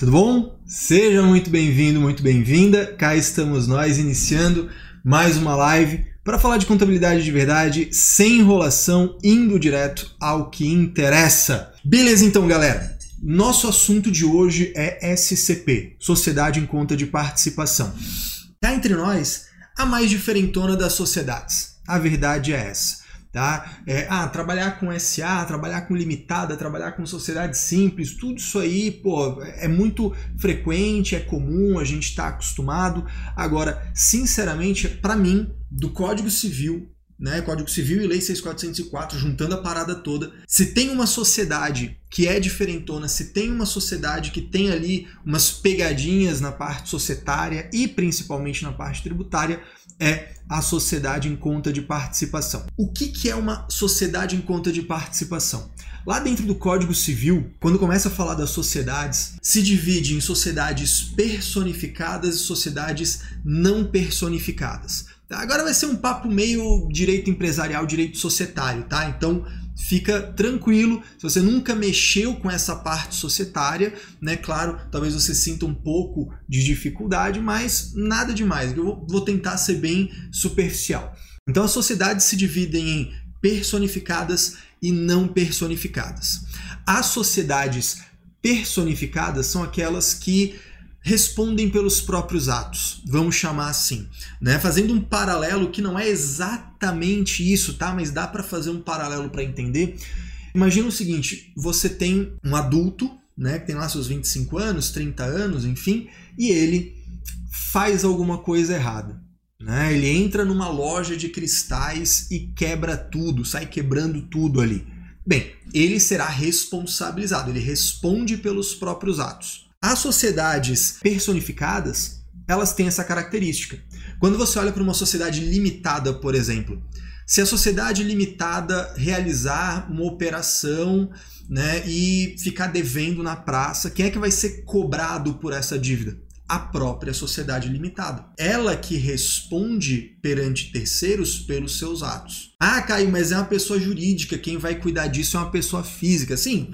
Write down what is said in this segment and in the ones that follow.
Tudo bom? Seja muito bem-vindo, muito bem-vinda. Cá estamos nós iniciando mais uma live para falar de contabilidade de verdade, sem enrolação, indo direto ao que interessa. Beleza, então, galera. Nosso assunto de hoje é SCP, Sociedade em Conta de Participação. Cá entre nós, a mais diferentona das sociedades. A verdade é essa tá? É, ah, trabalhar com SA, trabalhar com limitada, trabalhar com sociedade simples, tudo isso aí, pô, é muito frequente, é comum, a gente está acostumado. Agora, sinceramente, para mim, do Código Civil, né, Código Civil e Lei 6404, juntando a parada toda, se tem uma sociedade que é diferentona, se tem uma sociedade que tem ali umas pegadinhas na parte societária e principalmente na parte tributária, é a sociedade em conta de participação. O que, que é uma sociedade em conta de participação? Lá dentro do Código Civil, quando começa a falar das sociedades, se divide em sociedades personificadas e sociedades não personificadas. Agora vai ser um papo meio direito empresarial, direito societário, tá? Então fica tranquilo. Se você nunca mexeu com essa parte societária, né? Claro, talvez você sinta um pouco de dificuldade, mas nada demais. Eu vou tentar ser bem superficial. Então as sociedades se dividem em personificadas e não personificadas. As sociedades personificadas são aquelas que respondem pelos próprios atos, vamos chamar assim, né? Fazendo um paralelo que não é exatamente isso, tá? Mas dá para fazer um paralelo para entender. Imagina o seguinte, você tem um adulto, né, que tem lá seus 25 anos, 30 anos, enfim, e ele faz alguma coisa errada. Né? Ele entra numa loja de cristais e quebra tudo, sai quebrando tudo ali. Bem, ele será responsabilizado, ele responde pelos próprios atos. As sociedades personificadas, elas têm essa característica. Quando você olha para uma sociedade limitada, por exemplo, se a sociedade limitada realizar uma operação né, e ficar devendo na praça, quem é que vai ser cobrado por essa dívida? A própria sociedade limitada. Ela que responde perante terceiros pelos seus atos. Ah, Caio, mas é uma pessoa jurídica, quem vai cuidar disso é uma pessoa física. Sim,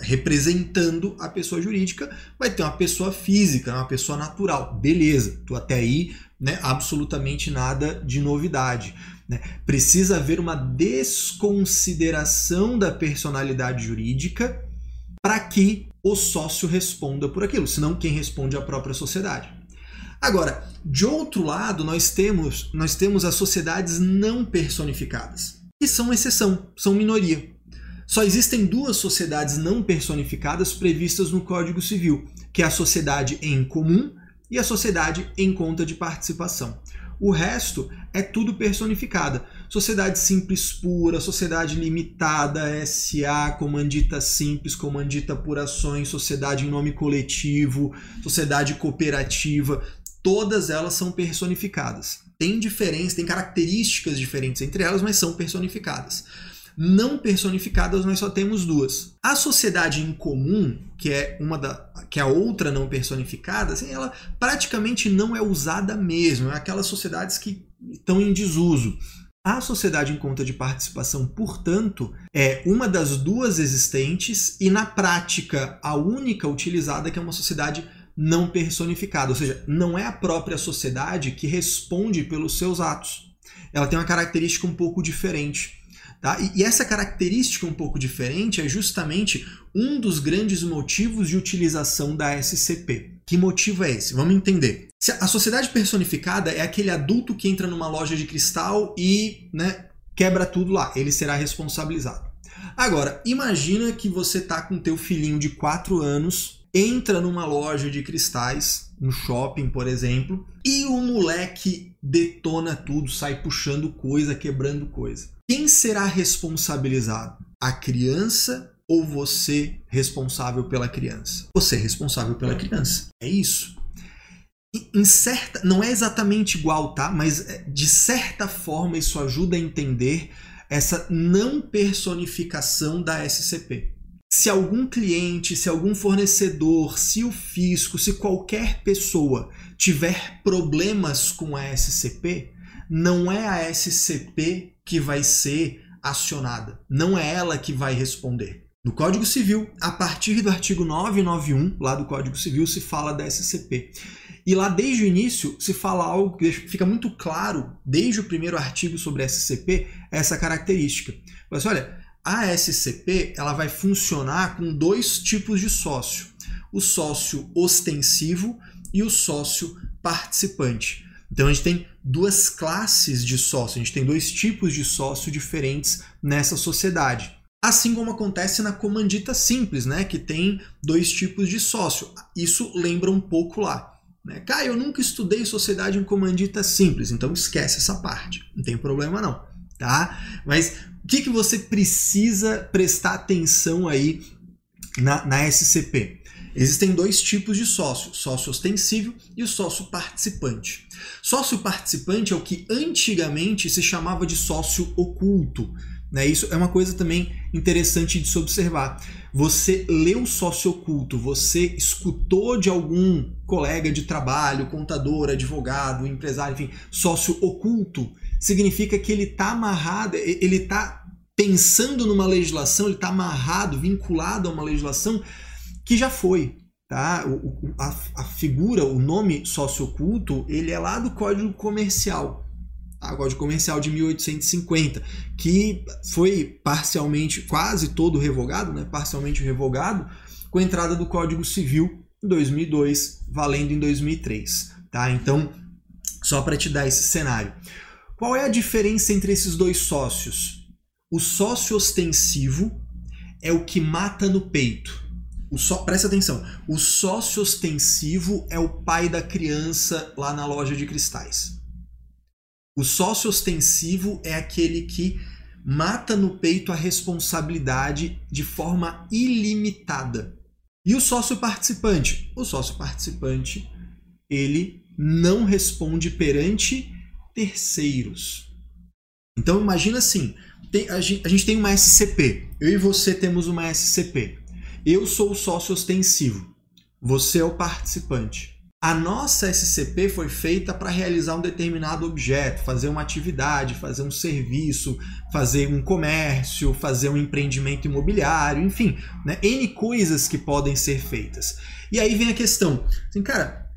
representando a pessoa jurídica, vai ter uma pessoa física, uma pessoa natural. Beleza, tu até aí, né, absolutamente nada de novidade. Né? Precisa haver uma desconsideração da personalidade jurídica para que o sócio responda por aquilo, senão quem responde é a própria sociedade. Agora, de outro lado, nós temos, nós temos as sociedades não personificadas, que são exceção, são minoria. Só existem duas sociedades não personificadas previstas no Código Civil, que é a sociedade em comum e a sociedade em conta de participação. O resto é tudo personificada. Sociedade simples pura, sociedade limitada, SA, comandita simples, comandita por ações, sociedade em nome coletivo, sociedade cooperativa, todas elas são personificadas. Tem diferença, tem características diferentes entre elas, mas são personificadas não personificadas nós só temos duas. A sociedade em comum, que é uma da que é a outra não personificada, assim, ela praticamente não é usada mesmo, é aquelas sociedades que estão em desuso. A sociedade em conta de participação, portanto, é uma das duas existentes e, na prática, a única utilizada que é uma sociedade não personificada, ou seja, não é a própria sociedade que responde pelos seus atos. Ela tem uma característica um pouco diferente. Tá? E, e essa característica um pouco diferente é justamente um dos grandes motivos de utilização da SCP. Que motivo é esse? Vamos entender. A sociedade personificada é aquele adulto que entra numa loja de cristal e né, quebra tudo lá. Ele será responsabilizado. Agora, imagina que você tá com teu filhinho de 4 anos, entra numa loja de cristais, no shopping, por exemplo, e o moleque detona tudo, sai puxando coisa, quebrando coisa. Quem será responsabilizado? A criança ou você responsável pela criança? Você responsável pela criança. É isso. Em certa, não é exatamente igual, tá? Mas é, de certa forma isso ajuda a entender essa não personificação da SCP. Se algum cliente, se algum fornecedor, se o fisco, se qualquer pessoa tiver problemas com a SCP, não é a SCP que vai ser acionada, não é ela que vai responder. No Código Civil, a partir do artigo 991, lá do Código Civil, se fala da SCP. E lá desde o início se fala algo que fica muito claro, desde o primeiro artigo sobre a SCP, essa característica. Mas olha, a SCP ela vai funcionar com dois tipos de sócio: o sócio ostensivo e o sócio participante. Então a gente tem duas classes de sócio, a gente tem dois tipos de sócio diferentes nessa sociedade. Assim como acontece na comandita simples, né, que tem dois tipos de sócio. Isso lembra um pouco lá. Né? Caio, eu nunca estudei sociedade em comandita simples, então esquece essa parte. Não tem problema não, tá? Mas o que, que você precisa prestar atenção aí na, na SCP? Existem dois tipos de sócio, sócio ostensivo e o sócio participante. Sócio participante é o que antigamente se chamava de sócio oculto. Né? Isso é uma coisa também interessante de se observar. Você leu sócio oculto, você escutou de algum colega de trabalho, contador, advogado, empresário, enfim, sócio oculto, significa que ele está amarrado, ele está pensando numa legislação, ele está amarrado, vinculado a uma legislação que já foi. Tá? O, a, a figura, o nome sócio oculto, ele é lá do Código Comercial tá? Código Comercial de 1850, que foi parcialmente, quase todo revogado, né? parcialmente revogado, com a entrada do Código Civil em 2002, valendo em 2003. Tá? Então, só para te dar esse cenário. Qual é a diferença entre esses dois sócios? O sócio ostensivo é o que mata no peito. O só, presta atenção, o sócio ostensivo é o pai da criança lá na loja de cristais. O sócio ostensivo é aquele que mata no peito a responsabilidade de forma ilimitada. E o sócio participante? O sócio participante, ele não responde perante terceiros. Então imagina assim, tem, a, gente, a gente tem uma SCP, eu e você temos uma SCP. Eu sou o sócio ostensivo, você é o participante. A nossa SCP foi feita para realizar um determinado objeto, fazer uma atividade, fazer um serviço, fazer um comércio, fazer um empreendimento imobiliário, enfim, né? N coisas que podem ser feitas. E aí vem a questão, assim, cara,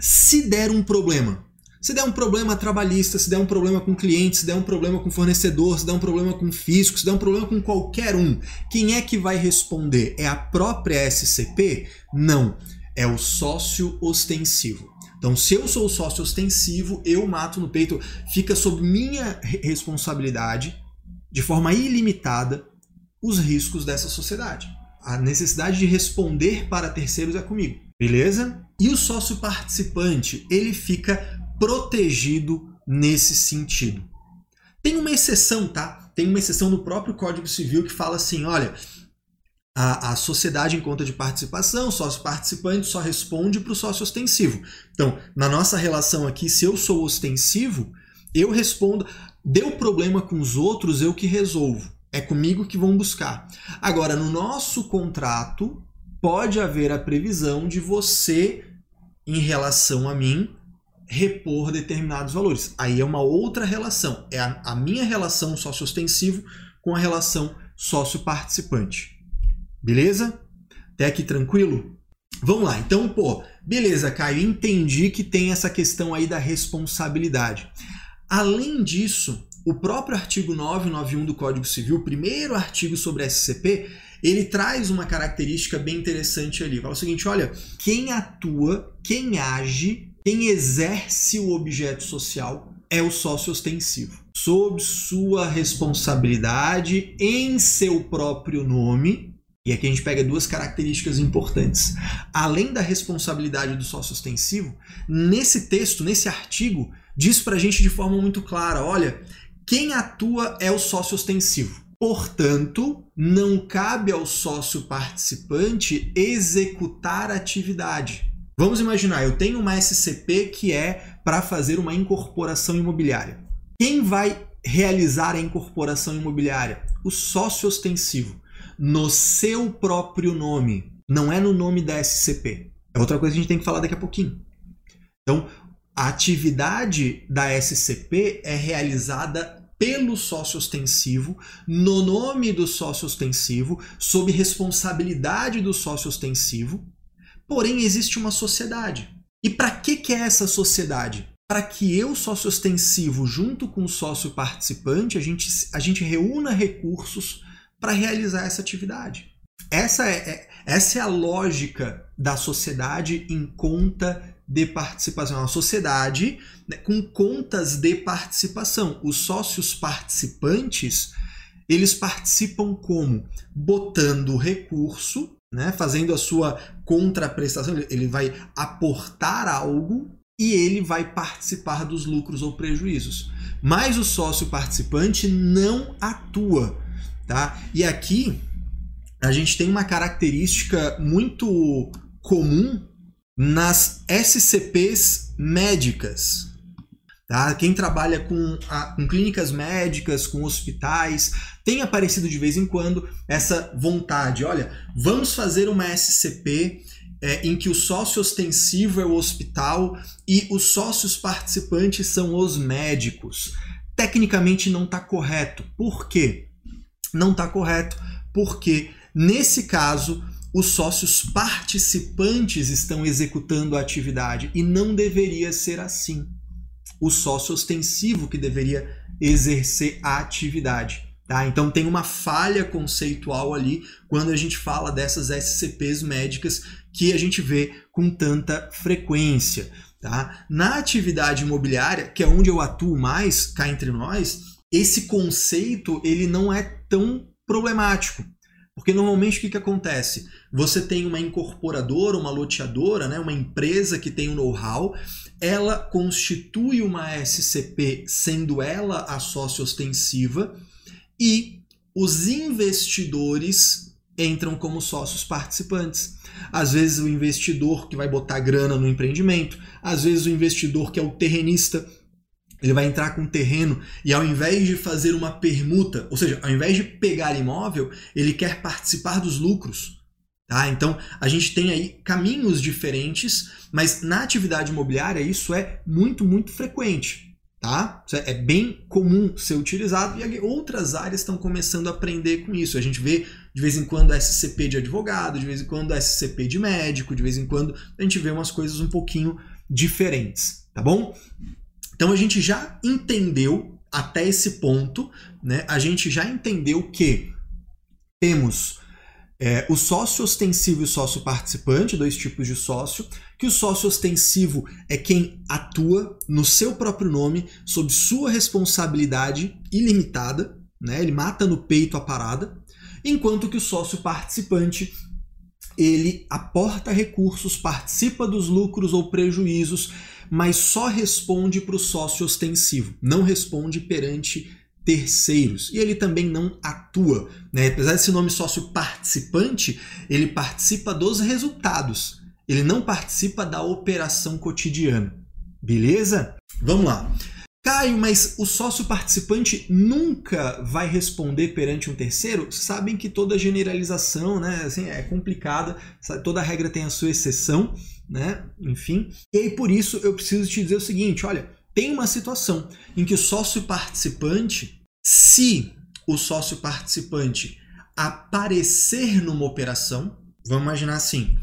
se der um problema, se der um problema trabalhista, se der um problema com cliente, se der um problema com fornecedor, se der um problema com físico, se der um problema com qualquer um, quem é que vai responder? É a própria SCP? Não é o sócio ostensivo. Então, se eu sou sócio ostensivo, eu mato no peito, fica sob minha responsabilidade, de forma ilimitada, os riscos dessa sociedade. A necessidade de responder para terceiros é comigo, beleza? E o sócio participante, ele fica protegido nesse sentido. Tem uma exceção, tá? Tem uma exceção no próprio Código Civil que fala assim: olha, a, a sociedade em conta de participação, sócio participante só responde para o sócio ostensivo. Então, na nossa relação aqui, se eu sou ostensivo, eu respondo. Deu problema com os outros, eu que resolvo. É comigo que vão buscar. Agora, no nosso contrato, pode haver a previsão de você, em relação a mim, repor determinados valores. Aí é uma outra relação. É a, a minha relação sócio-ostensivo com a relação sócio-participante. Beleza? Até aqui tranquilo? Vamos lá, então, pô, beleza, Caio, entendi que tem essa questão aí da responsabilidade. Além disso, o próprio artigo 991 do Código Civil, o primeiro artigo sobre SCP, ele traz uma característica bem interessante ali. Fala o seguinte: olha, quem atua, quem age, quem exerce o objeto social é o sócio ostensivo. Sob sua responsabilidade, em seu próprio nome, e aqui a gente pega duas características importantes. Além da responsabilidade do sócio ostensivo, nesse texto, nesse artigo, diz para a gente de forma muito clara: olha, quem atua é o sócio ostensivo. Portanto, não cabe ao sócio participante executar a atividade. Vamos imaginar, eu tenho uma SCP que é para fazer uma incorporação imobiliária. Quem vai realizar a incorporação imobiliária? O sócio ostensivo no seu próprio nome, não é no nome da SCP. É outra coisa que a gente tem que falar daqui a pouquinho. Então, a atividade da SCP é realizada pelo sócio ostensivo, no nome do sócio ostensivo, sob responsabilidade do sócio ostensivo. Porém, existe uma sociedade. E para que, que é essa sociedade? Para que eu, sócio ostensivo, junto com o sócio participante, a gente, a gente reúna recursos para realizar essa atividade. Essa é, é, essa é a lógica da sociedade em conta de participação. É uma sociedade né, com contas de participação. Os sócios participantes, eles participam como? Botando recurso, né, fazendo a sua contraprestação, ele vai aportar algo e ele vai participar dos lucros ou prejuízos. Mas o sócio participante não atua, tá? E aqui a gente tem uma característica muito comum nas SCPs médicas. Tá? Quem trabalha com, a, com clínicas médicas, com hospitais, tem aparecido de vez em quando essa vontade. Olha, vamos fazer uma SCP é, em que o sócio ostensivo é o hospital e os sócios participantes são os médicos. Tecnicamente não está correto. Por quê? Não está correto porque, nesse caso, os sócios participantes estão executando a atividade e não deveria ser assim. O sócio ostensivo que deveria exercer a atividade. Tá? Então tem uma falha conceitual ali quando a gente fala dessas SCPs médicas que a gente vê com tanta frequência. Tá? Na atividade imobiliária, que é onde eu atuo mais, cá entre nós, esse conceito ele não é tão problemático. Porque normalmente o que, que acontece? Você tem uma incorporadora, uma loteadora, né, uma empresa que tem um know-how, ela constitui uma SCP sendo ela a sócia ostensiva e os investidores entram como sócios participantes. Às vezes o investidor que vai botar grana no empreendimento, às vezes o investidor que é o terrenista ele vai entrar com terreno e ao invés de fazer uma permuta, ou seja, ao invés de pegar imóvel, ele quer participar dos lucros. Tá? Então a gente tem aí caminhos diferentes, mas na atividade imobiliária isso é muito, muito frequente. Tá? Isso é bem comum ser utilizado e outras áreas estão começando a aprender com isso. A gente vê de vez em quando SCP de advogado, de vez em quando SCP de médico, de vez em quando a gente vê umas coisas um pouquinho diferentes, tá bom? Então a gente já entendeu até esse ponto, né? A gente já entendeu que temos é, o sócio ostensivo e o sócio participante, dois tipos de sócio, que o sócio ostensivo é quem atua no seu próprio nome, sob sua responsabilidade ilimitada, né? ele mata no peito a parada, enquanto que o sócio participante ele aporta recursos, participa dos lucros ou prejuízos mas só responde para o sócio ostensivo, não responde perante terceiros. E ele também não atua. Né? Apesar desse nome sócio participante, ele participa dos resultados. Ele não participa da operação cotidiana. Beleza? Vamos lá. Caio, mas o sócio participante nunca vai responder perante um terceiro? Sabem que toda generalização né, assim, é complicada, toda regra tem a sua exceção né? Enfim. E aí por isso eu preciso te dizer o seguinte, olha, tem uma situação em que o sócio participante, se o sócio participante aparecer numa operação, vamos imaginar assim,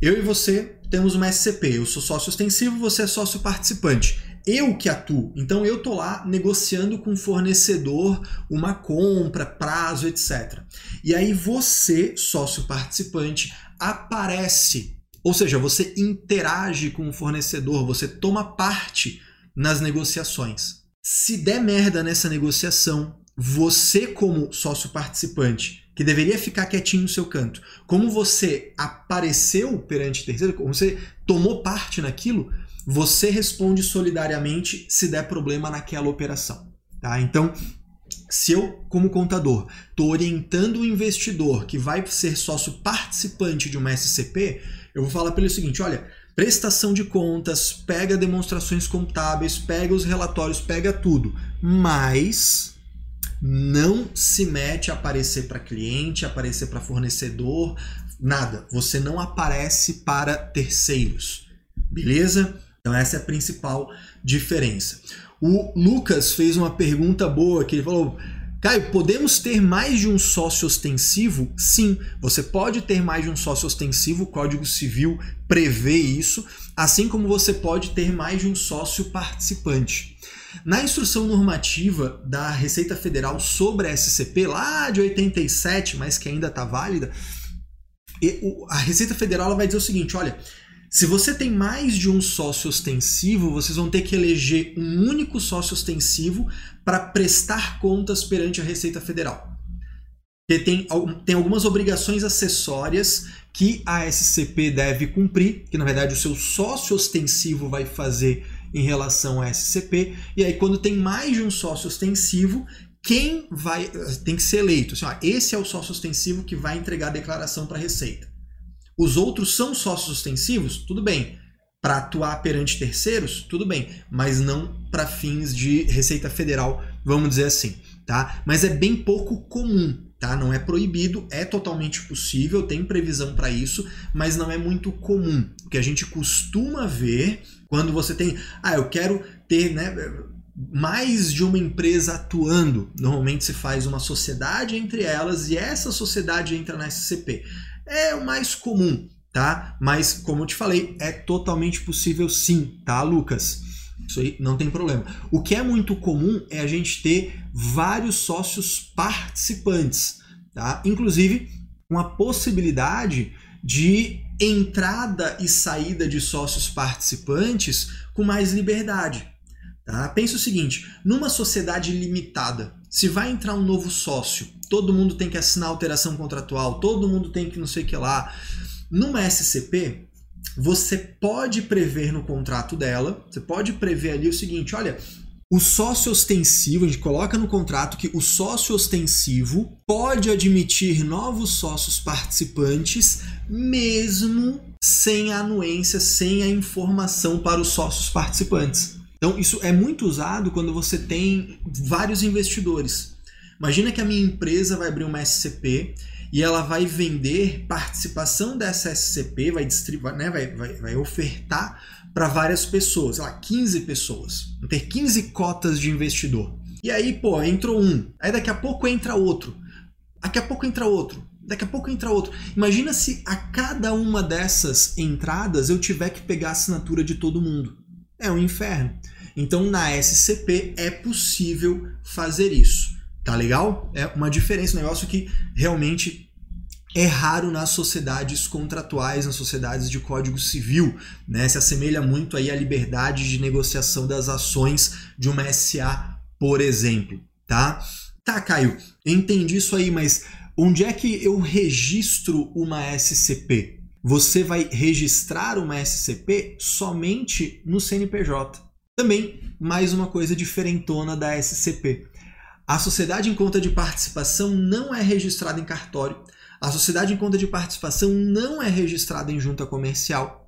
eu e você temos uma SCP, eu sou sócio ostensivo, você é sócio participante. Eu que atuo, então eu tô lá negociando com o fornecedor uma compra, prazo, etc. E aí você, sócio participante, aparece ou seja, você interage com o fornecedor, você toma parte nas negociações. Se der merda nessa negociação, você, como sócio participante, que deveria ficar quietinho no seu canto, como você apareceu perante terceiro, como você tomou parte naquilo, você responde solidariamente se der problema naquela operação. Tá? Então, se eu, como contador, estou orientando o investidor que vai ser sócio participante de uma SCP, eu vou falar para ele o seguinte: olha, prestação de contas, pega demonstrações contábeis, pega os relatórios, pega tudo, mas não se mete a aparecer para cliente, aparecer para fornecedor, nada. Você não aparece para terceiros, beleza? Então essa é a principal diferença. O Lucas fez uma pergunta boa que ele falou: Caio, podemos ter mais de um sócio ostensivo? Sim, você pode ter mais de um sócio ostensivo, o Código Civil prevê isso, assim como você pode ter mais de um sócio participante. Na instrução normativa da Receita Federal sobre a SCP, lá de 87, mas que ainda está válida, a Receita Federal vai dizer o seguinte: olha, se você tem mais de um sócio ostensivo, vocês vão ter que eleger um único sócio ostensivo para prestar contas perante a Receita Federal. Porque tem, tem algumas obrigações acessórias que a SCP deve cumprir, que na verdade o seu sócio ostensivo vai fazer em relação à SCP. E aí, quando tem mais de um sócio ostensivo, quem vai tem que ser eleito? Assim, ó, esse é o sócio ostensivo que vai entregar a declaração para a Receita. Os outros são sócios ostensivos? Tudo bem. Para atuar perante terceiros? Tudo bem. Mas não para fins de Receita Federal, vamos dizer assim. Tá? Mas é bem pouco comum. Tá? Não é proibido, é totalmente possível, tem previsão para isso, mas não é muito comum. O que a gente costuma ver quando você tem, ah, eu quero ter, né, mais de uma empresa atuando. Normalmente se faz uma sociedade entre elas e essa sociedade entra na SCP é o mais comum, tá? Mas, como eu te falei, é totalmente possível sim, tá, Lucas? Isso aí não tem problema. O que é muito comum é a gente ter vários sócios participantes, tá? Inclusive, com a possibilidade de entrada e saída de sócios participantes com mais liberdade. Tá? Pensa o seguinte: numa sociedade limitada, se vai entrar um novo sócio, todo mundo tem que assinar alteração contratual, todo mundo tem que não sei o que lá. Numa SCP, você pode prever no contrato dela, você pode prever ali o seguinte: olha, o sócio ostensivo, a gente coloca no contrato que o sócio ostensivo pode admitir novos sócios participantes, mesmo sem a anuência, sem a informação para os sócios participantes. Então, isso é muito usado quando você tem vários investidores. Imagina que a minha empresa vai abrir uma SCP e ela vai vender participação dessa SCP, vai, distribuir, né, vai, vai, vai ofertar para várias pessoas, sei lá, 15 pessoas. Vão ter 15 cotas de investidor. E aí, pô, entrou um. Aí daqui a pouco entra outro. Daqui a pouco entra outro. Daqui a pouco entra outro. Imagina se a cada uma dessas entradas eu tiver que pegar a assinatura de todo mundo. É um inferno. Então na SCP é possível fazer isso. Tá legal? É uma diferença, um negócio que realmente é raro nas sociedades contratuais, nas sociedades de código civil, né? Se assemelha muito aí à liberdade de negociação das ações de uma SA, por exemplo, tá? Tá, Caio, entendi isso aí, mas onde é que eu registro uma SCP? Você vai registrar uma SCP somente no CNPJ. Também, mais uma coisa diferentona da SCP. A sociedade em conta de participação não é registrada em cartório. A sociedade em conta de participação não é registrada em junta comercial.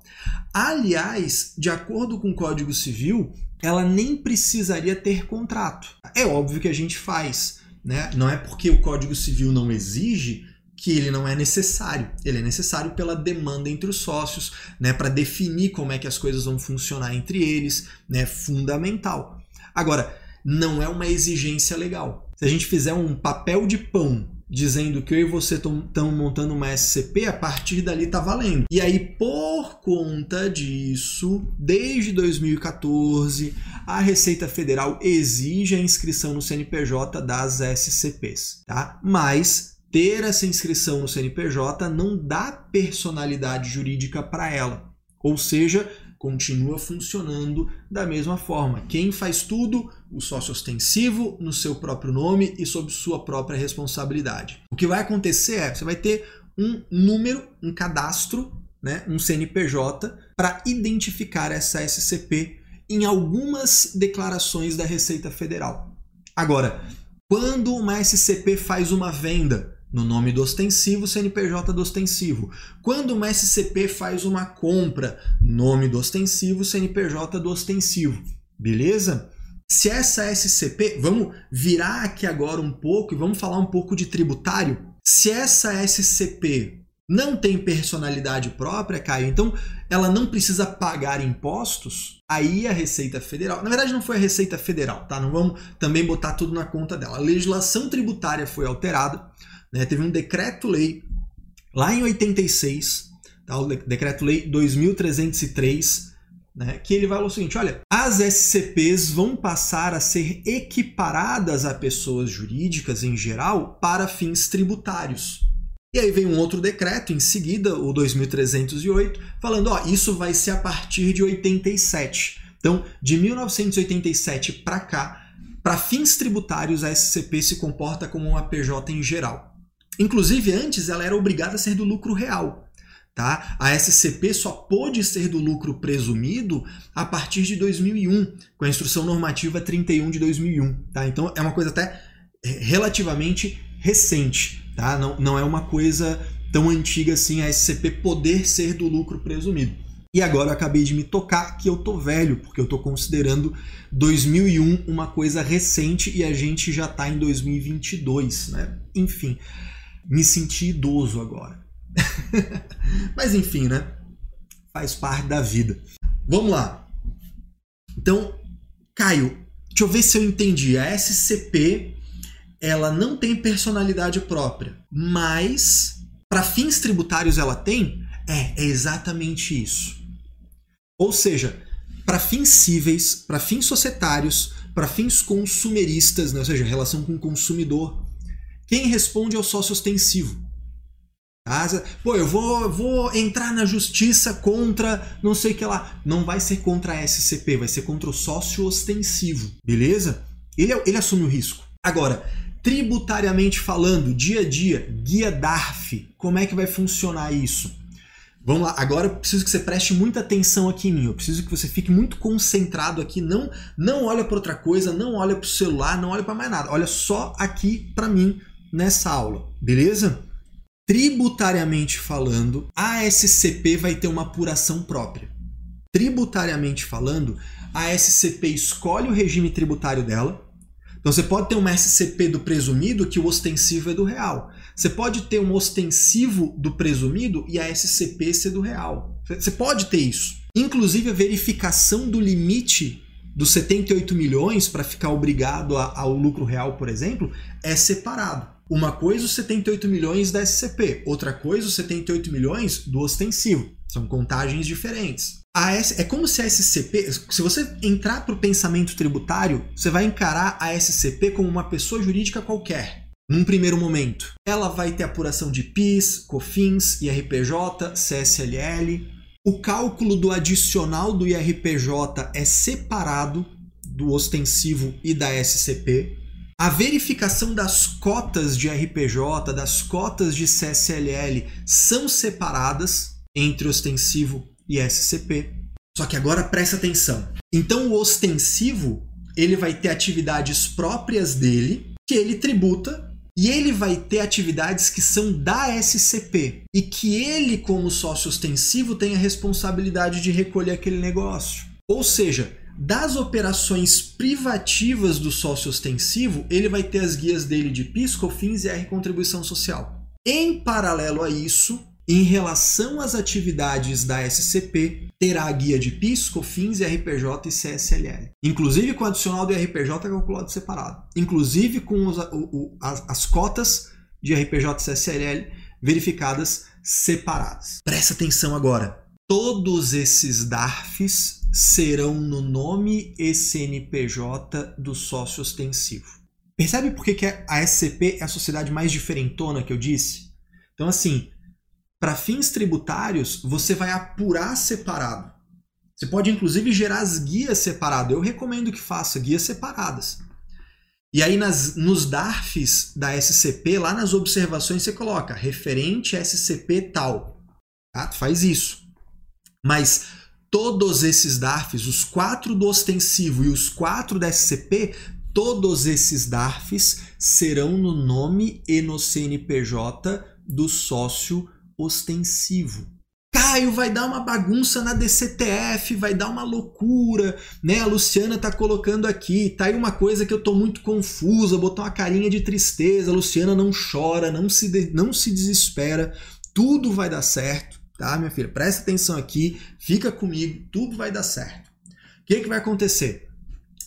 Aliás, de acordo com o Código Civil, ela nem precisaria ter contrato. É óbvio que a gente faz, né? Não é porque o Código Civil não exige que ele não é necessário. Ele é necessário pela demanda entre os sócios, né, para definir como é que as coisas vão funcionar entre eles, né, fundamental. Agora, não é uma exigência legal. Se a gente fizer um papel de pão dizendo que eu e você estão montando uma SCP, a partir dali tá valendo. E aí, por conta disso, desde 2014, a Receita Federal exige a inscrição no CNPJ das SCPs, tá? Mas ter essa inscrição no CNPJ não dá personalidade jurídica para ela. Ou seja, continua funcionando da mesma forma. Quem faz tudo? O sócio ostensivo no seu próprio nome e sob sua própria responsabilidade. O que vai acontecer é, você vai ter um número, um cadastro, né, um CNPJ para identificar essa SCP em algumas declarações da Receita Federal. Agora, quando uma SCP faz uma venda, no nome do ostensivo, CNPJ do ostensivo. Quando uma SCP faz uma compra, nome do ostensivo, CNPJ do ostensivo. Beleza? Se essa SCP, vamos virar aqui agora um pouco e vamos falar um pouco de tributário. Se essa SCP não tem personalidade própria, Caio, então ela não precisa pagar impostos, aí a Receita Federal. Na verdade, não foi a Receita Federal, tá? Não vamos também botar tudo na conta dela. A legislação tributária foi alterada, né? Teve um decreto-lei lá em 86, tá? o decreto-lei 2303 né, que ele falar o seguinte: olha, as SCPs vão passar a ser equiparadas a pessoas jurídicas em geral para fins tributários. E aí vem um outro decreto em seguida, o 2308, falando, ó, isso vai ser a partir de 87. Então, de 1987 para cá, para fins tributários, a SCP se comporta como uma PJ em geral. Inclusive, antes ela era obrigada a ser do lucro real. Tá? A SCP só pôde ser do lucro presumido a partir de 2001, com a Instrução Normativa 31 de 2001. Tá? Então é uma coisa até é, relativamente recente. Tá? Não, não é uma coisa tão antiga assim a SCP poder ser do lucro presumido. E agora eu acabei de me tocar que eu tô velho, porque eu tô considerando 2001 uma coisa recente e a gente já tá em 2022, né? Enfim, me senti idoso agora. Mas enfim, né? Faz parte da vida. Vamos lá. Então, Caio, deixa eu ver se eu entendi. A SCP ela não tem personalidade própria, mas para fins tributários ela tem? É, é exatamente isso. Ou seja, para fins cíveis, para fins societários, para fins consumeristas, né? ou seja, relação com o consumidor, quem responde é o sócio ostensivo. Casa, pô, eu vou, vou entrar na justiça contra não sei o que lá. Não vai ser contra a SCP, vai ser contra o sócio ostensivo, beleza? Ele, ele assume o risco. Agora, tributariamente falando, dia a dia, guia DARF, como é que vai funcionar isso? Vamos lá, agora eu preciso que você preste muita atenção aqui em mim. Eu preciso que você fique muito concentrado aqui. Não, não olha para outra coisa, não olha para o celular, não olha para mais nada. Olha só aqui para mim nessa aula, beleza? Tributariamente falando, a SCP vai ter uma apuração própria. Tributariamente falando, a SCP escolhe o regime tributário dela. Então você pode ter uma SCP do presumido que o ostensivo é do real. Você pode ter um ostensivo do presumido e a SCP ser do real. Você pode ter isso. Inclusive a verificação do limite dos 78 milhões para ficar obrigado ao lucro real, por exemplo, é separado. Uma coisa os 78 milhões da SCP, outra coisa os 78 milhões do ostensivo. São contagens diferentes. S, é como se a SCP, se você entrar para o pensamento tributário, você vai encarar a SCP como uma pessoa jurídica qualquer. Num primeiro momento, ela vai ter apuração de PIS, COFINS, IRPJ, CSLL. O cálculo do adicional do IRPJ é separado do ostensivo e da SCP. A verificação das cotas de RPJ, das cotas de CSLL são separadas entre ostensivo e SCP. Só que agora presta atenção. Então o ostensivo, ele vai ter atividades próprias dele que ele tributa e ele vai ter atividades que são da SCP e que ele como sócio ostensivo tem a responsabilidade de recolher aquele negócio. Ou seja, das operações privativas do sócio ostensivo, ele vai ter as guias dele de PIS, COFINS e R contribuição social. Em paralelo a isso, em relação às atividades da SCP, terá a guia de PIS, COFINS, RPJ e CSLL. Inclusive com o adicional do RPJ calculado separado. Inclusive com os, o, o, as, as cotas de RPJ e CSLL verificadas separadas. Presta atenção agora. Todos esses DARFs serão no nome e CNPJ do sócio ostensivo. Percebe por que a SCP é a sociedade mais diferentona que eu disse? Então, assim, para fins tributários, você vai apurar separado. Você pode, inclusive, gerar as guias separadas. Eu recomendo que faça guias separadas. E aí, nas, nos DARFs da SCP, lá nas observações, você coloca referente SCP tal. Tá? Faz isso. Mas todos esses DARFs, os quatro do ostensivo e os quatro da SCP, todos esses DARFs serão no nome e no CNPJ do sócio ostensivo. Caio, vai dar uma bagunça na DCTF, vai dar uma loucura, né? A Luciana tá colocando aqui, tá aí uma coisa que eu tô muito confusa, botou uma carinha de tristeza. A Luciana não chora, não se, de, não se desespera. tudo vai dar certo, tá, minha filha? Presta atenção aqui, fica comigo, tudo vai dar certo. O que, que vai acontecer?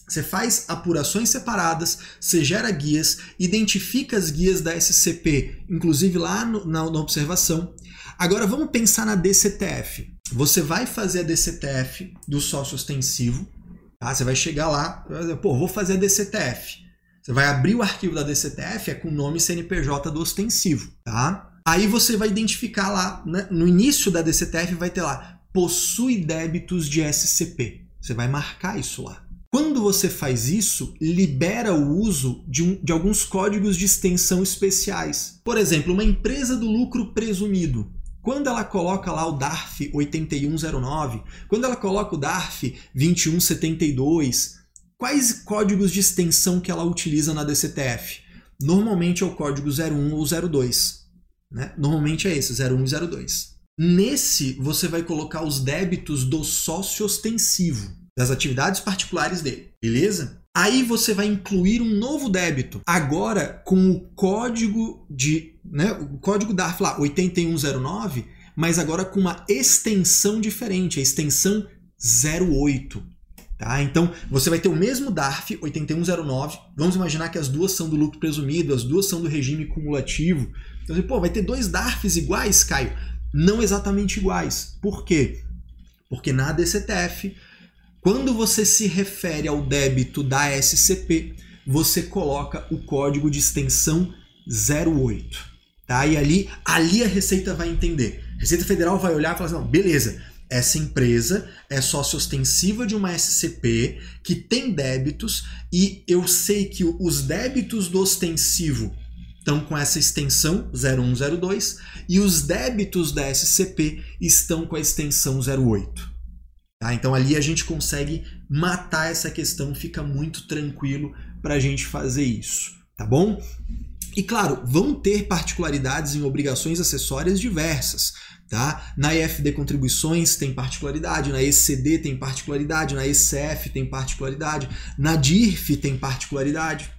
Você faz apurações separadas, você gera guias, identifica as guias da SCP, inclusive lá no, na, na observação. Agora vamos pensar na DCTF. Você vai fazer a DCTF do sócio ostensivo, tá? Você vai chegar lá, pô, vou fazer a DCTF. Você vai abrir o arquivo da DCTF, é com o nome CNPJ do ostensivo, tá? Aí você vai identificar lá, né? no início da DCTF vai ter lá, possui débitos de SCP. Você vai marcar isso lá. Quando você faz isso, libera o uso de, um, de, alguns códigos de extensão especiais. Por exemplo, uma empresa do lucro presumido. Quando ela coloca lá o DARF 8109, quando ela coloca o DARF 2172, quais códigos de extensão que ela utiliza na DCTF? Normalmente é o código 01 ou 02. Né? Normalmente é esse, 01 e 02. Nesse, você vai colocar os débitos do sócio ostensivo, das atividades particulares dele, beleza? Aí você vai incluir um novo débito, agora com o código de, né, o código DARF lá 8109, mas agora com uma extensão diferente, a extensão 08. Tá? Então, você vai ter o mesmo DARF 8109. Vamos imaginar que as duas são do lucro presumido, as duas são do regime cumulativo. Então, pô, vai ter dois DARFs iguais, Caio? Não exatamente iguais. Por quê? Porque na DCTF quando você se refere ao débito da SCP, você coloca o código de extensão 08. Tá? E ali, ali a Receita vai entender. A Receita Federal vai olhar e falar assim: não, beleza, essa empresa é sócio ostensiva de uma SCP que tem débitos e eu sei que os débitos do ostensivo estão com essa extensão 0102 e os débitos da SCP estão com a extensão 08. Tá? Então ali a gente consegue matar essa questão, fica muito tranquilo para a gente fazer isso, tá bom? E claro, vão ter particularidades em obrigações acessórias diversas. Tá? Na EFD Contribuições tem particularidade, na ECD tem particularidade, na ECF tem particularidade, na DIRF tem particularidade.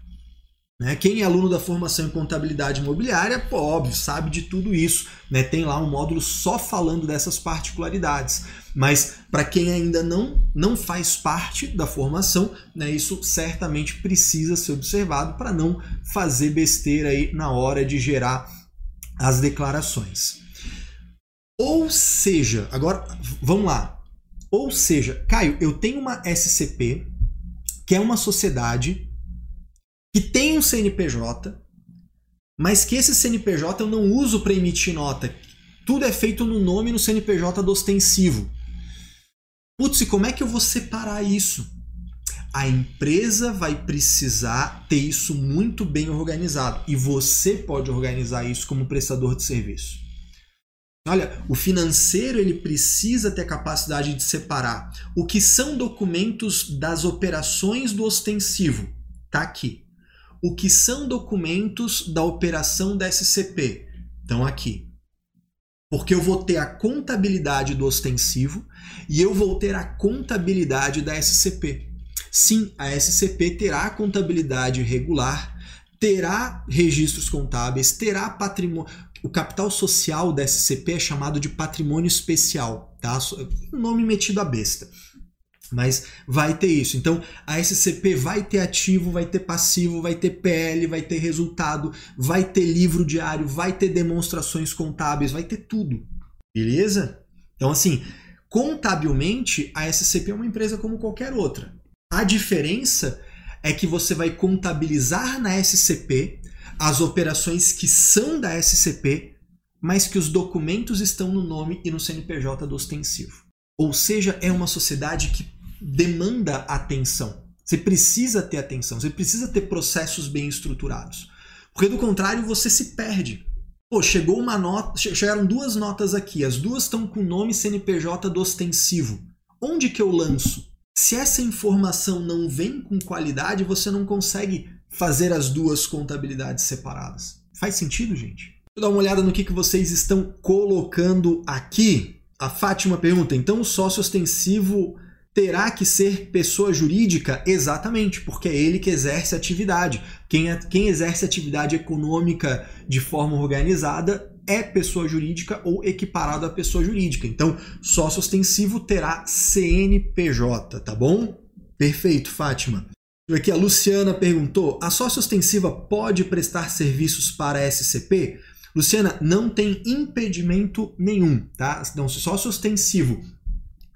Né? Quem é aluno da formação em contabilidade imobiliária, pô, óbvio, sabe de tudo isso. Né? Tem lá um módulo só falando dessas particularidades. Mas para quem ainda não, não faz parte da formação, né, isso certamente precisa ser observado para não fazer besteira aí na hora de gerar as declarações. Ou seja, agora vamos lá. Ou seja, Caio, eu tenho uma SCP, que é uma sociedade que tem um CNPJ, mas que esse CNPJ eu não uso para emitir nota. Tudo é feito no nome no CNPJ do ostensivo. Putz, e como é que eu vou separar isso? A empresa vai precisar ter isso muito bem organizado e você pode organizar isso como prestador de serviço. Olha, o financeiro ele precisa ter a capacidade de separar o que são documentos das operações do ostensivo. Tá aqui o que são documentos da operação da SCP. Estão aqui. Porque eu vou ter a contabilidade do ostensivo e eu vou ter a contabilidade da SCP. Sim, a SCP terá contabilidade regular, terá registros contábeis, terá patrimônio. O capital social da SCP é chamado de patrimônio especial, tá? Nome metido a besta. Mas vai ter isso. Então a SCP vai ter ativo, vai ter passivo, vai ter PL, vai ter resultado, vai ter livro diário, vai ter demonstrações contábeis, vai ter tudo. Beleza? Então, assim, contabilmente, a SCP é uma empresa como qualquer outra. A diferença é que você vai contabilizar na SCP as operações que são da SCP, mas que os documentos estão no nome e no CNPJ do ostensivo. Ou seja, é uma sociedade que demanda atenção. Você precisa ter atenção, você precisa ter processos bem estruturados. Porque do contrário, você se perde. Pô, chegou uma nota, chegaram duas notas aqui, as duas estão com o nome CNPJ do ostensivo. Onde que eu lanço? Se essa informação não vem com qualidade, você não consegue fazer as duas contabilidades separadas. Faz sentido, gente? Deixa eu dar uma olhada no que, que vocês estão colocando aqui. A Fátima pergunta: então o sócio ostensivo terá que ser pessoa jurídica? Exatamente, porque é ele que exerce atividade. Quem, é, quem exerce atividade econômica de forma organizada é pessoa jurídica ou equiparado à pessoa jurídica. Então, sócio ostensivo terá CNPJ, tá bom? Perfeito, Fátima. Aqui a Luciana perguntou: a sócio ostensiva pode prestar serviços para a SCP? Luciana, não tem impedimento nenhum, tá? Então, se sócio ostensivo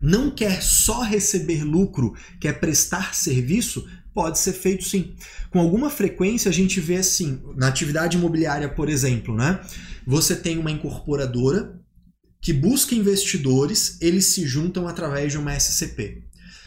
não quer só receber lucro, quer prestar serviço, pode ser feito sim. Com alguma frequência a gente vê assim, na atividade imobiliária, por exemplo, né? Você tem uma incorporadora que busca investidores, eles se juntam através de uma SCP.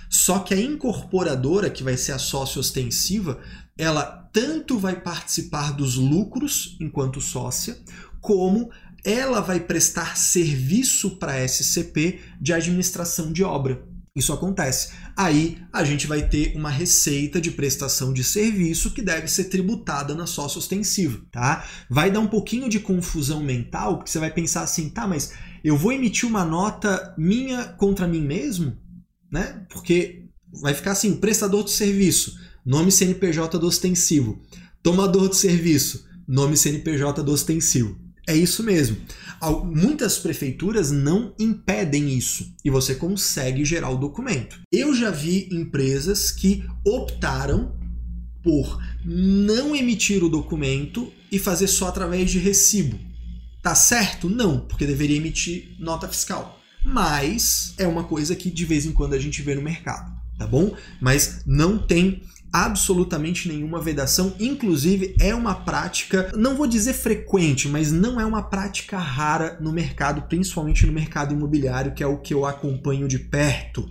Só que a incorporadora, que vai ser a sócia ostensiva, ela tanto vai participar dos lucros enquanto sócia, como ela vai prestar serviço para a SCP de administração de obra. Isso acontece. Aí a gente vai ter uma receita de prestação de serviço que deve ser tributada na sócio ostensiva, tá? Vai dar um pouquinho de confusão mental, porque você vai pensar assim, tá, mas eu vou emitir uma nota minha contra mim mesmo? né? Porque vai ficar assim, prestador de serviço, nome CNPJ do ostensivo. Tomador de serviço, nome CNPJ do ostensivo. É isso mesmo. Muitas prefeituras não impedem isso e você consegue gerar o documento. Eu já vi empresas que optaram por não emitir o documento e fazer só através de recibo. Tá certo? Não, porque deveria emitir nota fiscal mas é uma coisa que de vez em quando a gente vê no mercado, tá bom? Mas não tem absolutamente nenhuma vedação, inclusive é uma prática, não vou dizer frequente, mas não é uma prática rara no mercado, principalmente no mercado imobiliário, que é o que eu acompanho de perto.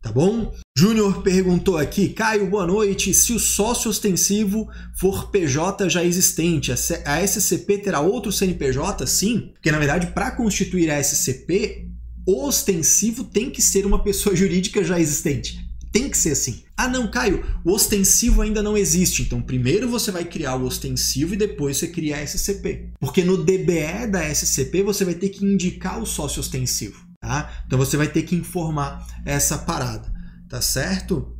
Tá bom? Júnior perguntou aqui, Caio, boa noite. Se o sócio ostensivo for PJ já existente, a SCP terá outro CNPJ? Sim, porque na verdade, para constituir a SCP, o ostensivo tem que ser uma pessoa jurídica já existente. Tem que ser assim. Ah, não, Caio, o ostensivo ainda não existe. Então, primeiro você vai criar o ostensivo e depois você cria a SCP. Porque no DBE da SCP você vai ter que indicar o sócio ostensivo. Tá? Então, você vai ter que informar essa parada. Tá certo?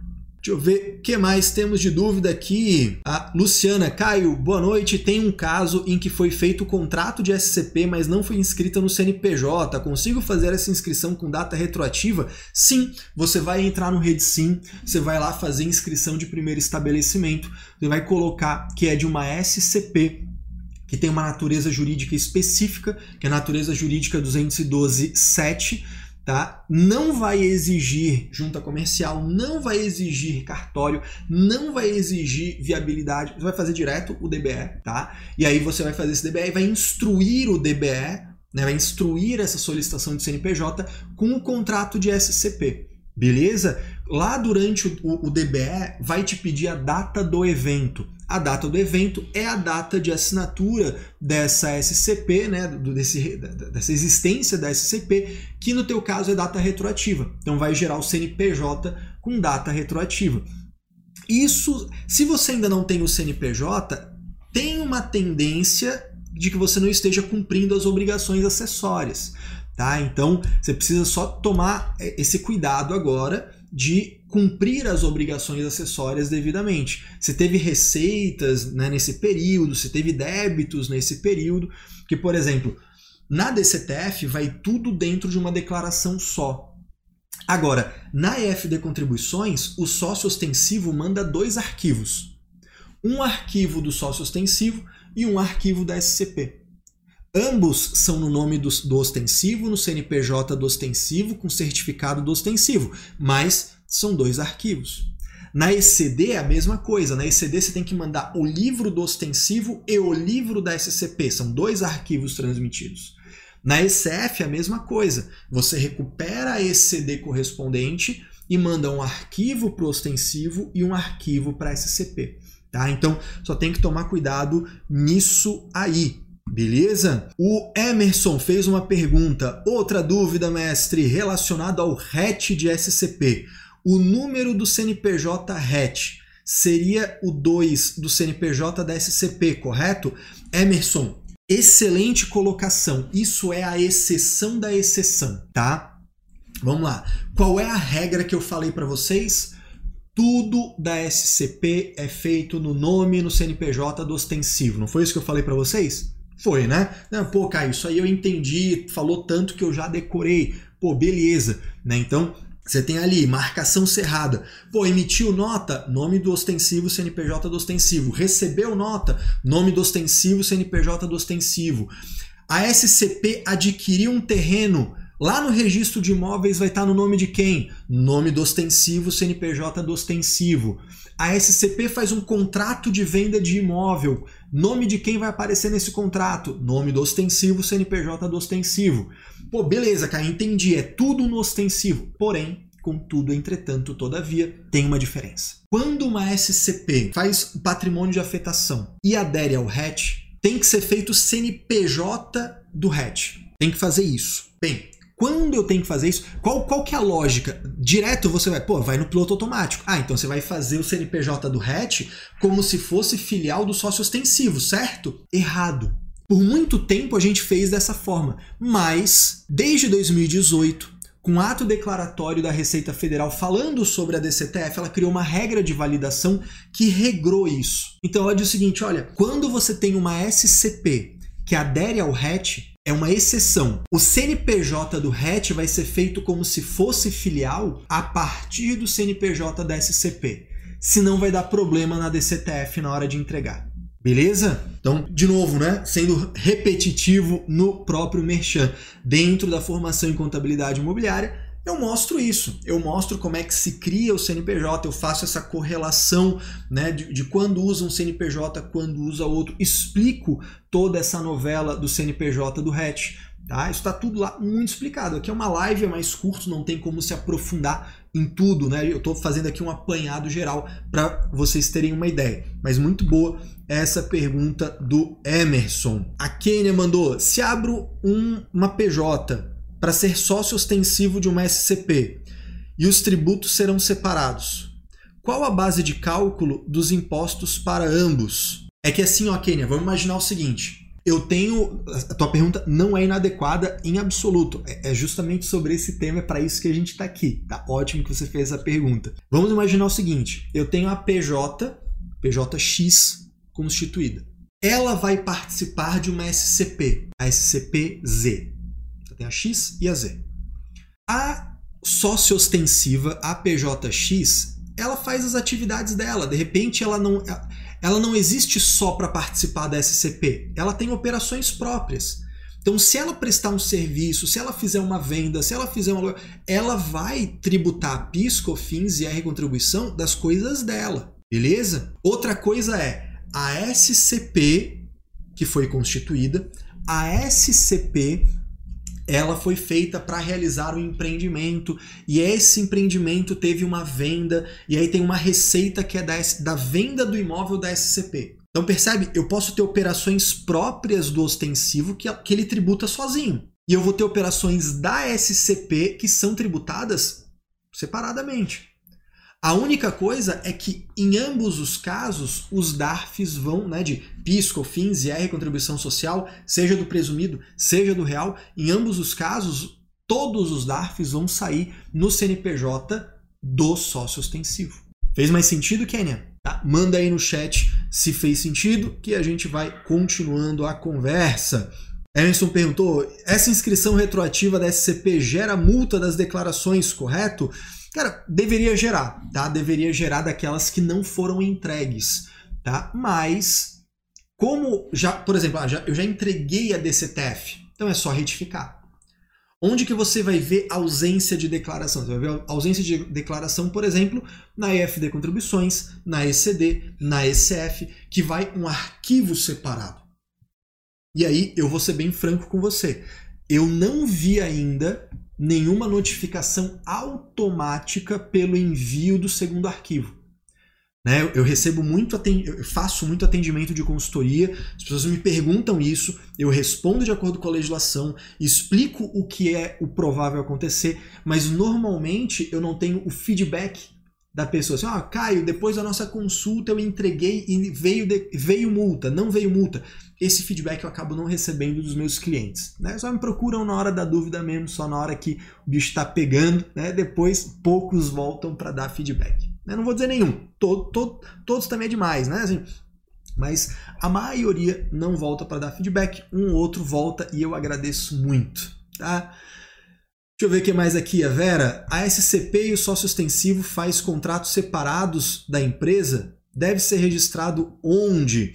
Deixa eu ver o que mais temos de dúvida aqui. A Luciana, Caio, boa noite. Tem um caso em que foi feito o contrato de SCP, mas não foi inscrita no CNPJ. Consigo fazer essa inscrição com data retroativa? Sim, você vai entrar no Redsim, você vai lá fazer inscrição de primeiro estabelecimento, você vai colocar que é de uma SCP que tem uma natureza jurídica específica, que é a natureza jurídica 212.7 tá? Não vai exigir junta comercial, não vai exigir cartório, não vai exigir viabilidade, você vai fazer direto o DBE, tá? E aí você vai fazer esse DBE e vai instruir o DBE, né? Vai instruir essa solicitação de CNPJ com o contrato de SCP. Beleza? Lá durante o, o, DBE vai te pedir a data do evento. A data do evento é a data de assinatura dessa SCP, né, desse, dessa existência da SCP, que no teu caso é data retroativa. Então vai gerar o CNPJ com data retroativa. Isso, se você ainda não tem o CNPJ, tem uma tendência de que você não esteja cumprindo as obrigações acessórias. Tá? Então você precisa só tomar é, esse cuidado agora de cumprir as obrigações acessórias devidamente. Você teve receitas né, nesse período, você teve débitos nesse período, que, por exemplo, na DCTF vai tudo dentro de uma declaração só. Agora, na EFD Contribuições, o sócio ostensivo manda dois arquivos. Um arquivo do sócio ostensivo e um arquivo da SCP. Ambos são no nome do, do, ostensivo, no CNPJ do ostensivo, com certificado do ostensivo, mas são dois arquivos. Na ECD é a mesma coisa. Na ECD você tem que mandar o livro do ostensivo e o livro da SCP. São dois arquivos transmitidos. Na ECF é a mesma coisa. Você recupera a ECD correspondente e manda um arquivo para o ostensivo e um arquivo para a SCP. Tá? Então só tem que tomar cuidado nisso aí. Beleza? O Emerson fez uma pergunta. Outra dúvida, mestre, relacionada ao RET de SCP. O número do CNPJ RET seria o 2 do CNPJ da SCP, correto? Emerson, excelente colocação. Isso é a exceção da exceção, tá? Vamos lá. Qual é a regra que eu falei para vocês? Tudo da SCP é feito no nome no CNPJ do ostensivo. Não foi isso que eu falei para vocês? Foi, né? Não, pô, Caio, isso aí eu entendi, falou tanto que eu já decorei. Pô, beleza, né? Então, você tem ali marcação cerrada. Pô, emitiu nota, nome do ostensivo, CNPJ do ostensivo. Recebeu nota, nome do ostensivo, CNPJ do ostensivo. A SCP adquiriu um terreno. Lá no registro de imóveis vai estar no nome de quem? Nome do ostensivo, CNPJ do ostensivo. A SCP faz um contrato de venda de imóvel. Nome de quem vai aparecer nesse contrato? Nome do ostensivo, CNPJ do ostensivo. Pô, beleza, cara, entendi. É tudo no ostensivo. Porém, Contudo, entretanto, todavia, tem uma diferença. Quando uma SCP faz patrimônio de afetação e adere ao RET, tem que ser feito CNPJ do RET. Tem que fazer isso. Bem, quando eu tenho que fazer isso, qual, qual que é a lógica? Direto você vai, pô, vai no piloto automático. Ah, então você vai fazer o CNPJ do RET como se fosse filial do sócio ostensivo, certo? Errado. Por muito tempo a gente fez dessa forma, mas desde 2018 com ato declaratório da Receita Federal falando sobre a DCTF, ela criou uma regra de validação que regrou isso. Então ela diz o seguinte: olha, quando você tem uma SCP que adere ao RET, é uma exceção. O CNPJ do RET vai ser feito como se fosse filial a partir do CNPJ da SCP. Senão vai dar problema na DCTF na hora de entregar. Beleza? Então, de novo, né? Sendo repetitivo no próprio Merchan. Dentro da formação em contabilidade imobiliária, eu mostro isso. Eu mostro como é que se cria o CNPJ, eu faço essa correlação né, de, de quando usa um CNPJ, quando usa outro. Explico toda essa novela do CNPJ do RET. Tá? Isso está tudo lá muito explicado. Aqui é uma live, é mais curto, não tem como se aprofundar em tudo, né? Eu estou fazendo aqui um apanhado geral para vocês terem uma ideia. Mas muito boa essa pergunta do Emerson. A Kênia mandou: se abro um, uma PJ para ser sócio ostensivo de uma SCP e os tributos serão separados, qual a base de cálculo dos impostos para ambos? É que assim, ó, Kênia, vamos imaginar o seguinte eu tenho. A tua pergunta não é inadequada em absoluto. É, é justamente sobre esse tema, é para isso que a gente está aqui. Tá ótimo que você fez essa pergunta. Vamos imaginar o seguinte: eu tenho a PJ, PJX constituída. Ela vai participar de uma SCP, a SCP-Z. Então, tem a X e a Z. A sócio ostensiva, a PJX, ela faz as atividades dela. De repente, ela não ela não existe só para participar da SCP, ela tem operações próprias. Então, se ela prestar um serviço, se ela fizer uma venda, se ela fizer uma. ela vai tributar PIS, COFINS e R contribuição das coisas dela, beleza? Outra coisa é a SCP que foi constituída, a SCP ela foi feita para realizar um empreendimento e esse empreendimento teve uma venda e aí tem uma receita que é da, da venda do imóvel da SCP. Então percebe? Eu posso ter operações próprias do ostensivo que, que ele tributa sozinho. E eu vou ter operações da SCP que são tributadas separadamente. A única coisa é que em ambos os casos os DARFs vão, né, de PIS, COFINS e R contribuição social, seja do presumido, seja do real, em ambos os casos todos os DARFs vão sair no CNPJ do sócio ostensivo. Fez mais sentido, Kenia? Tá? Manda aí no chat se fez sentido, que a gente vai continuando a conversa. Emerson perguntou: essa inscrição retroativa da SCP gera multa das declarações, correto? Cara, deveria gerar, tá? Deveria gerar daquelas que não foram entregues, tá? Mas, como já, por exemplo, ah, eu já entreguei a DCTF, então é só retificar. Onde que você vai ver ausência de declaração? Você vai ver ausência de declaração, por exemplo, na EFD Contribuições, na ECD, na ECF, que vai um arquivo separado. E aí eu vou ser bem franco com você. Eu não vi ainda nenhuma notificação automática pelo envio do segundo arquivo. Né? Eu recebo muito eu faço muito atendimento de consultoria, as pessoas me perguntam isso, eu respondo de acordo com a legislação, explico o que é o provável acontecer, mas normalmente eu não tenho o feedback da pessoa assim, ah, Caio, depois da nossa consulta eu entreguei e veio, de, veio multa, não veio multa. Esse feedback eu acabo não recebendo dos meus clientes. Né? Só me procuram na hora da dúvida mesmo, só na hora que o bicho está pegando, né? depois poucos voltam para dar feedback. Né? Não vou dizer nenhum, todo, todo, todos também é demais, né? Assim, mas a maioria não volta para dar feedback, um outro volta e eu agradeço muito, tá? Deixa eu ver o que mais aqui, a Vera. A SCP e o sócio extensivo faz contratos separados da empresa? Deve ser registrado onde?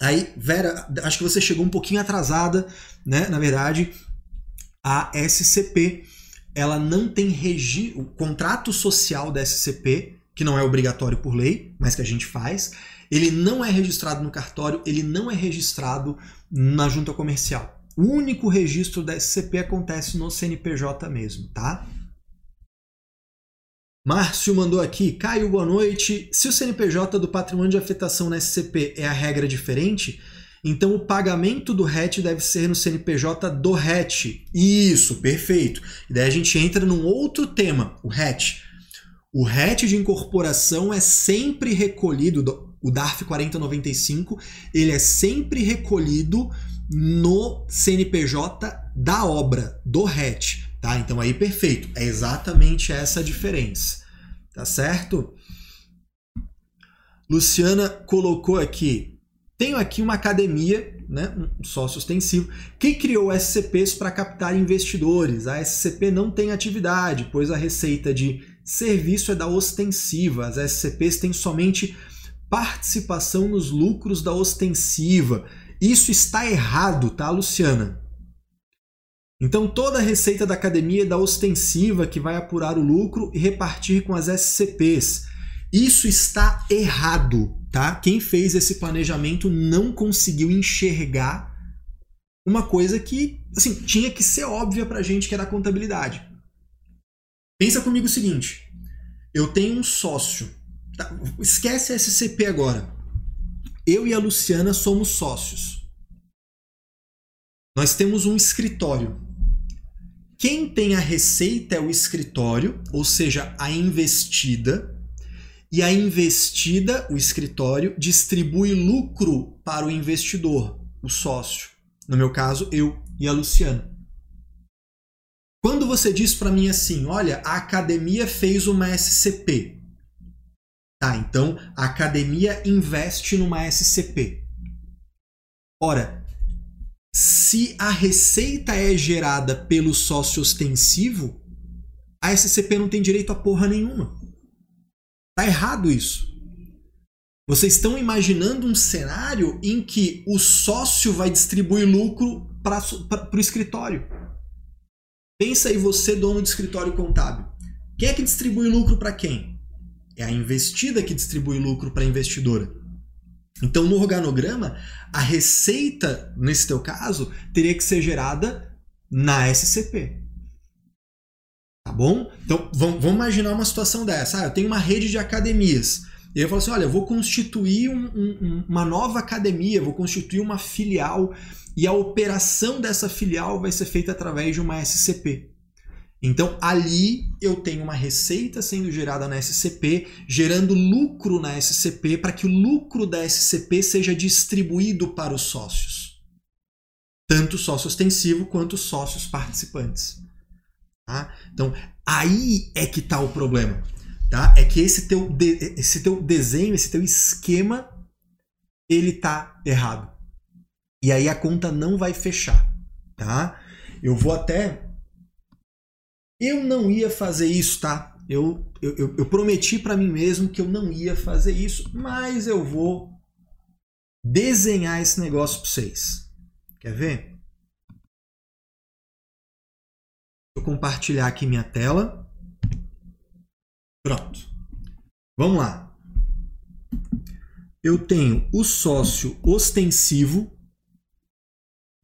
Aí, Vera, acho que você chegou um pouquinho atrasada, né? Na verdade, a SCP, ela não tem registro, o contrato social da SCP, que não é obrigatório por lei, mas que a gente faz, ele não é registrado no cartório, ele não é registrado na junta comercial. O único registro da SCP acontece no CNPJ mesmo, tá? Márcio mandou aqui, Caio, boa noite. Se o CNPJ do patrimônio de afetação na SCP é a regra diferente, então o pagamento do RET deve ser no CNPJ do RET. Isso, perfeito. E daí a gente entra num outro tema, o RET. O RET de incorporação é sempre recolhido, o DARF 4095, ele é sempre recolhido no CNPJ da obra, do RET. Tá? Então aí perfeito, é exatamente essa a diferença. Tá certo? Luciana colocou aqui, tenho aqui uma academia, né, um sócio extensivo, que criou SCPs para captar investidores. A SCP não tem atividade, pois a receita de serviço é da ostensiva. As SCPs têm somente participação nos lucros da ostensiva. Isso está errado, tá, Luciana? Então toda a receita da academia é da ostensiva que vai apurar o lucro e repartir com as SCPs. Isso está errado, tá? Quem fez esse planejamento não conseguiu enxergar uma coisa que, assim, tinha que ser óbvia pra gente que era a contabilidade. Pensa comigo o seguinte: eu tenho um sócio. Tá? Esquece a SCP agora. Eu e a Luciana somos sócios. Nós temos um escritório. Quem tem a receita é o escritório, ou seja, a investida, e a investida, o escritório, distribui lucro para o investidor, o sócio. No meu caso, eu e a Luciana. Quando você diz para mim assim, olha, a academia fez uma SCP. Tá, então a academia investe numa SCP. Ora, se a receita é gerada pelo sócio ostensivo, a SCP não tem direito a porra nenhuma. Tá errado isso. Vocês estão imaginando um cenário em que o sócio vai distribuir lucro para o escritório. Pensa aí você, dono de escritório contábil. Quem é que distribui lucro para quem? É a investida que distribui lucro para a investidora. Então, no organograma, a receita, nesse teu caso, teria que ser gerada na SCP. Tá bom? Então, vamos, imaginar uma situação dessa. Ah, eu tenho uma rede de academias. E eu falo assim: olha, eu vou constituir um, um, uma nova academia, vou constituir uma filial, e a operação dessa filial vai ser feita através de uma SCP. Então ali eu tenho uma receita sendo gerada na SCP, gerando lucro na SCP para que o lucro da SCP seja distribuído para os sócios. Tanto sócio ostensivo quanto sócios participantes. Tá? Então aí é que está o problema. Tá? É que esse teu, esse teu desenho, esse teu esquema, ele tá errado. E aí a conta não vai fechar. Tá? Eu vou até eu não ia fazer isso, tá? Eu, eu, eu prometi para mim mesmo que eu não ia fazer isso, mas eu vou desenhar esse negócio para vocês. Quer ver? Vou compartilhar aqui minha tela. Pronto. Vamos lá. Eu tenho o sócio ostensivo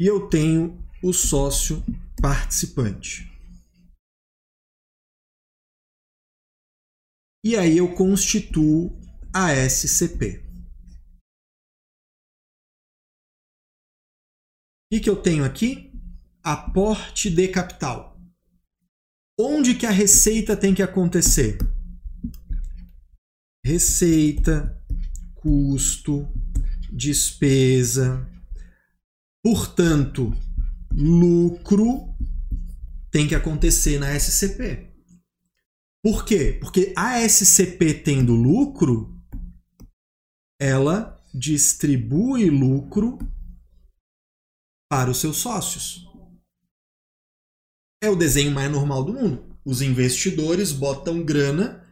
e eu tenho o sócio participante. E aí eu constituo a SCP. O que eu tenho aqui? Aporte de capital. Onde que a receita tem que acontecer? Receita, custo, despesa. Portanto, lucro tem que acontecer na SCP. Por quê? Porque a SCP tendo lucro, ela distribui lucro para os seus sócios. É o desenho mais normal do mundo. Os investidores botam grana,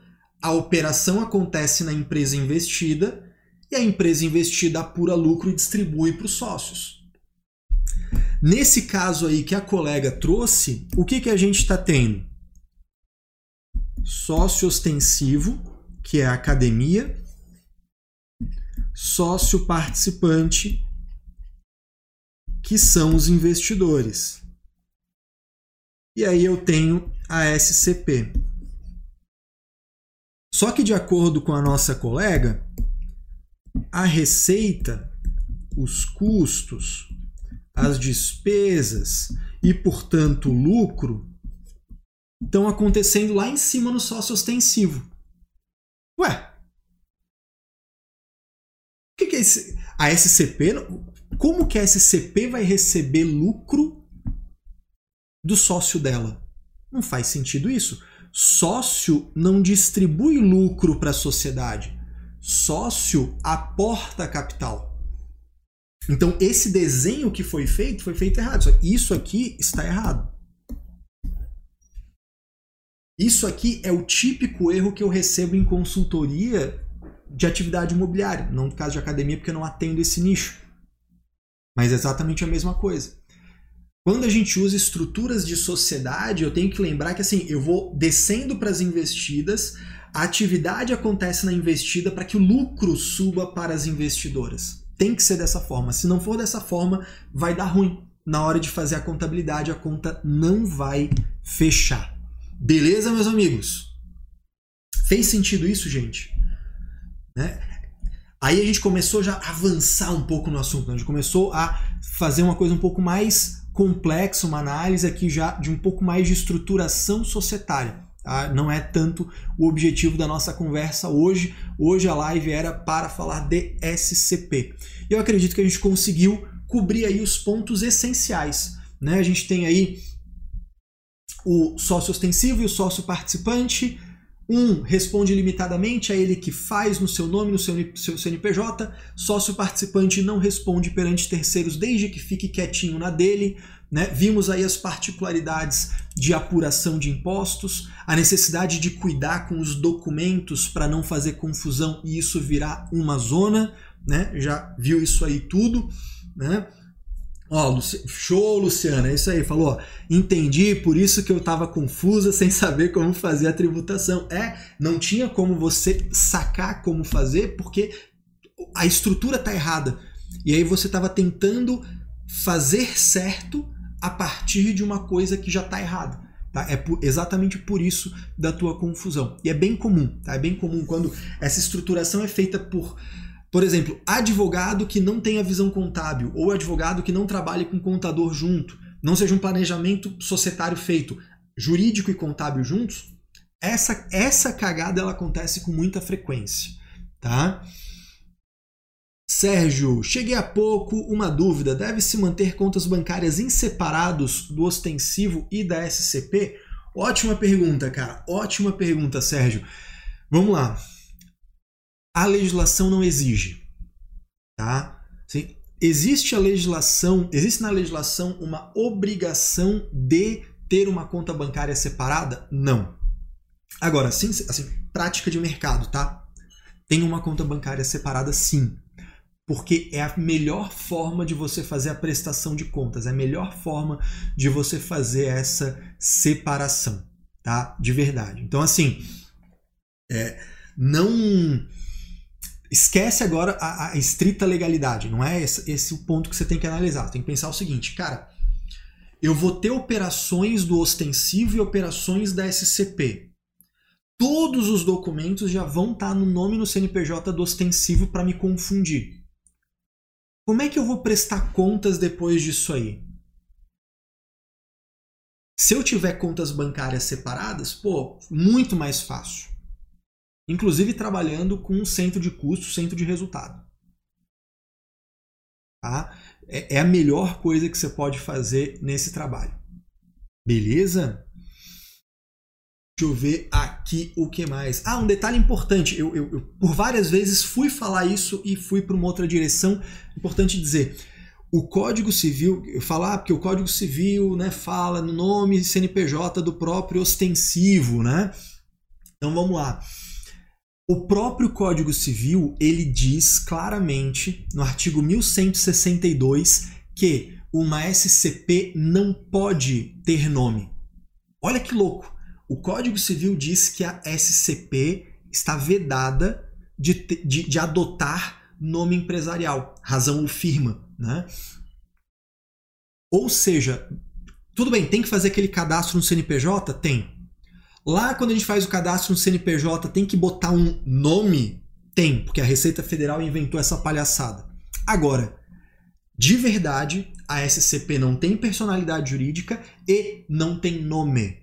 a operação acontece na empresa investida e a empresa investida apura lucro e distribui para os sócios. Nesse caso aí que a colega trouxe, o que, que a gente está tendo? Sócio ostensivo, que é a academia, sócio participante, que são os investidores. E aí eu tenho a SCP. Só que de acordo com a nossa colega, a receita, os custos, as despesas e, portanto, o lucro estão acontecendo lá em cima no sócio ostensivo. Ué, o que, que é esse? A SCP, como que a SCP vai receber lucro do sócio dela? Não faz sentido isso. Sócio não distribui lucro para a sociedade. Sócio aporta capital. Então, esse desenho que foi feito, foi feito errado. Isso aqui está errado. Isso aqui é o típico erro que eu recebo em consultoria de atividade imobiliária. Não no caso de academia, porque eu não atendo esse nicho. Mas é exatamente a mesma coisa. Quando a gente usa estruturas de sociedade, eu tenho que lembrar que assim, eu vou descendo para as investidas, a atividade acontece na investida para que o lucro suba para as investidoras. Tem que ser dessa forma. Se não for dessa forma, vai dar ruim. Na hora de fazer a contabilidade, a conta não vai fechar. Beleza, meus amigos? Fez sentido isso, gente? Né? Aí a gente começou já a avançar um pouco no assunto. Né? A gente começou a fazer uma coisa um pouco mais complexa, uma análise aqui já de um pouco mais de estruturação societária. Tá? Não é tanto o objetivo da nossa conversa hoje. Hoje a live era para falar de SCP. E eu acredito que a gente conseguiu cobrir aí os pontos essenciais. Né? A gente tem aí o sócio ostensivo e o sócio participante. Um responde limitadamente a ele que faz no seu nome, no seu, seu CNPJ. Sócio participante não responde perante terceiros desde que fique quietinho na dele. Né? Vimos aí as particularidades de apuração de impostos, a necessidade de cuidar com os documentos para não fazer confusão e isso virar uma zona, né? Já viu isso aí tudo, né? Ó, Luci... show, Luciana, é isso aí, falou, entendi, por isso que eu estava confusa sem saber como fazer a tributação. É, não tinha como você sacar como fazer porque a estrutura tá errada. E aí você estava tentando fazer certo a partir de uma coisa que já está errada. Tá? É por, exatamente por isso da tua confusão. E é bem comum, tá? É bem comum quando essa estruturação é feita por, por exemplo, advogado que não tenha visão contábil ou advogado que não trabalhe com contador junto, não seja um planejamento societário feito jurídico e contábil juntos. Essa essa cagada ela acontece com muita frequência, tá? Sérgio, cheguei há pouco, uma dúvida. Deve-se manter contas bancárias em separados do ostensivo e da SCP? Ótima pergunta, cara. Ótima pergunta, Sérgio. Vamos lá. A legislação não exige, tá? Existe a legislação, existe na legislação uma obrigação de ter uma conta bancária separada? Não. Agora, assim, assim prática de mercado, tá? Tem uma conta bancária separada, sim porque é a melhor forma de você fazer a prestação de contas, é a melhor forma de você fazer essa separação, tá? De verdade. Então, assim, é, não esquece agora a, a, estrita legalidade, não é esse, esse o ponto que você tem que analisar. Tem que pensar o seguinte, cara, eu vou ter operações do ostensivo e operações da SCP. Todos os documentos já vão estar no nome no CNPJ do ostensivo para me confundir. Como é que eu vou prestar contas depois disso aí? Se eu tiver contas bancárias separadas, pô, muito mais fácil. Inclusive trabalhando com um centro de custo, centro de resultado. Tá? É, é a melhor coisa que você pode fazer nesse trabalho. Beleza? Deixa eu ver aqui o que mais. Ah, um detalhe importante. Eu, eu, eu por várias vezes fui falar isso e fui para uma outra direção. Importante dizer. O Código Civil, falar ah, porque o Código Civil né, fala no nome CNPJ do próprio ostensivo, né? Então vamos lá. O próprio Código Civil, ele diz claramente no artigo 1162 que uma SCP não pode ter nome. Olha que louco. O Código Civil diz que a SCP está vedada de, de, de adotar nome empresarial, razão ou firma. Né? Ou seja, tudo bem, tem que fazer aquele cadastro no CNPJ? Tem. Lá, quando a gente faz o cadastro no CNPJ, tem que botar um nome? Tem, porque a Receita Federal inventou essa palhaçada. Agora, de verdade, a SCP não tem personalidade jurídica e não tem nome.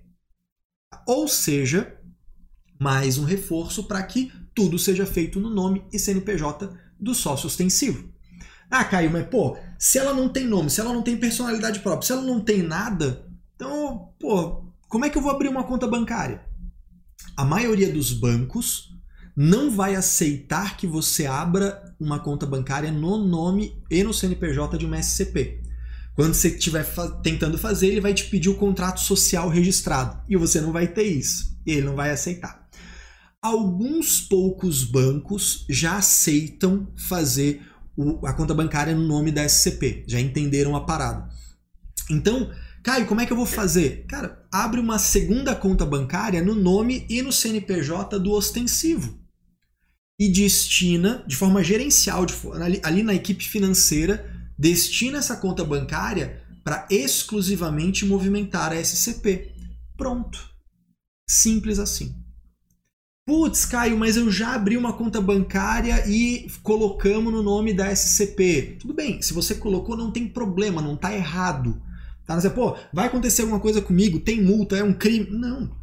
Ou seja, mais um reforço para que tudo seja feito no nome e CNPJ do sócio ostensivo. Ah, Caio, mas pô, se ela não tem nome, se ela não tem personalidade própria, se ela não tem nada, então, pô, como é que eu vou abrir uma conta bancária? A maioria dos bancos não vai aceitar que você abra uma conta bancária no nome e no CNPJ de uma SCP. Quando você estiver tentando fazer, ele vai te pedir o contrato social registrado e você não vai ter isso. Ele não vai aceitar. Alguns poucos bancos já aceitam fazer o, a conta bancária no nome da SCP, já entenderam a parada. Então, Caio, como é que eu vou fazer? Cara, abre uma segunda conta bancária no nome e no CNPJ do ostensivo. E destina, de forma gerencial, de, ali, ali na equipe financeira, destina essa conta bancária para exclusivamente movimentar a SCP. Pronto. Simples assim. Putz, Caio, mas eu já abri uma conta bancária e colocamos no nome da SCP. Tudo bem, se você colocou, não tem problema, não está errado. Tá? Você, pô, vai acontecer alguma coisa comigo, tem multa, é um crime. Não.